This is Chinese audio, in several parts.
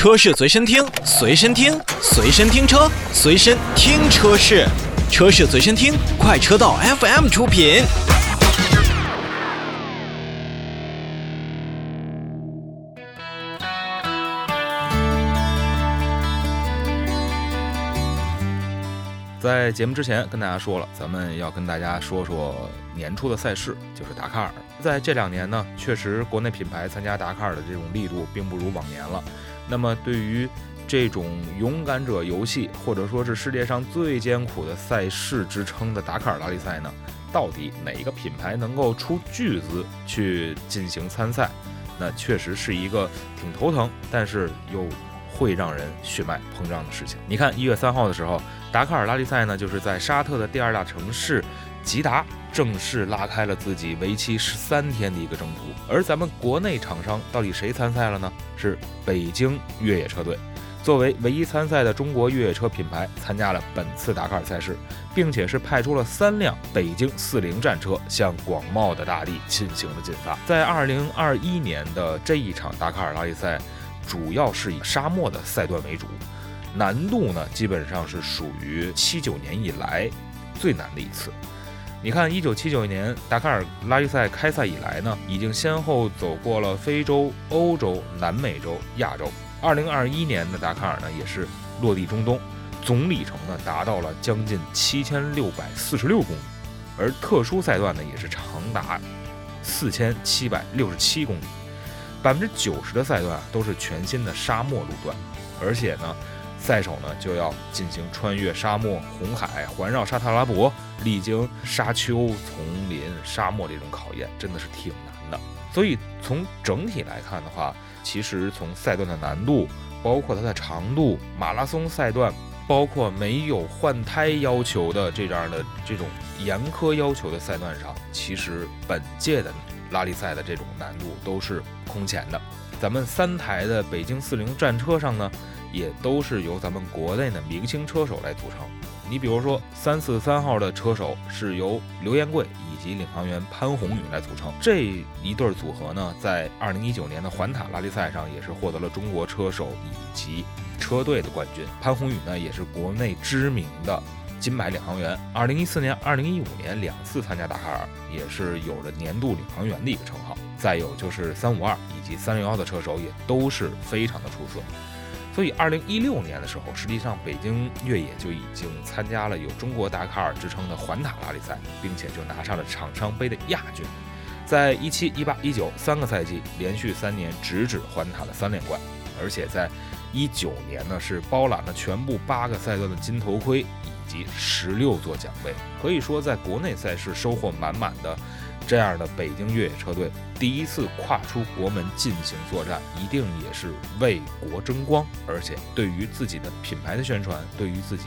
车市随身听，随身听，随身听车，随身听车市，车市随身听，快车道 FM 出品。在节目之前跟大家说了，咱们要跟大家说说年初的赛事，就是达喀尔。在这两年呢，确实国内品牌参加达喀尔的这种力度并不如往年了。那么对于这种勇敢者游戏，或者说是世界上最艰苦的赛事之称的达喀尔拉力赛呢，到底哪一个品牌能够出巨资去进行参赛？那确实是一个挺头疼，但是又会让人血脉膨胀的事情。你看，一月三号的时候，达喀尔拉力赛呢，就是在沙特的第二大城市吉达正式拉开了自己为期十三天的一个征途。而咱们国内厂商到底谁参赛了呢？是北京越野车队，作为唯一参赛的中国越野车品牌，参加了本次达喀尔赛事，并且是派出了三辆北京四零战车向广袤的大地进行了进发。在二零二一年的这一场达喀尔拉力赛。主要是以沙漠的赛段为主，难度呢基本上是属于七九年以来最难的一次。你看，一九七九年达喀尔拉力赛开赛以来呢，已经先后走过了非洲、欧洲、南美洲、亚洲。二零二一年的达喀尔呢，也是落地中东，总里程呢达到了将近七千六百四十六公里，而特殊赛段呢也是长达四千七百六十七公里。百分之九十的赛段都是全新的沙漠路段，而且呢，赛手呢就要进行穿越沙漠、红海、环绕沙特阿拉伯，历经沙丘、丛林、沙漠这种考验，真的是挺难的。所以从整体来看的话，其实从赛段的难度，包括它的长度，马拉松赛段，包括没有换胎要求的这样的这种严苛要求的赛段上，其实本届的。拉力赛的这种难度都是空前的。咱们三台的北京四零战车上呢，也都是由咱们国内的明星车手来组成。你比如说，三四三号的车手是由刘彦贵以及领航员潘宏宇来组成。这一对组合呢，在二零一九年的环塔拉力赛上也是获得了中国车手以及车队的冠军。潘宏宇呢，也是国内知名的。金牌领航员，二零一四年、二零一五年两次参加达喀尔，也是有着年度领航员的一个称号。再有就是三五二以及三零幺的车手也都是非常的出色。所以二零一六年的时候，实际上北京越野就已经参加了有中国达喀尔之称的环塔拉力赛，并且就拿上了厂商杯的亚军。在一七、一八、一九三个赛季连续三年直指环塔的三连冠，而且在一九年呢是包揽了全部八个赛段的金头盔。及十六座奖杯，可以说在国内赛事收获满满的。这样的北京越野车队第一次跨出国门进行作战，一定也是为国争光，而且对于自己的品牌的宣传，对于自己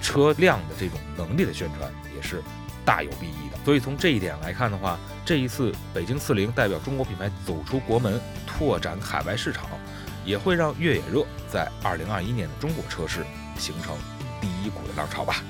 车辆的这种能力的宣传，也是大有裨益的。所以从这一点来看的话，这一次北京四零代表中国品牌走出国门，拓展海外市场，也会让越野热在二零二一年的中国车市形成。第一股的浪潮吧。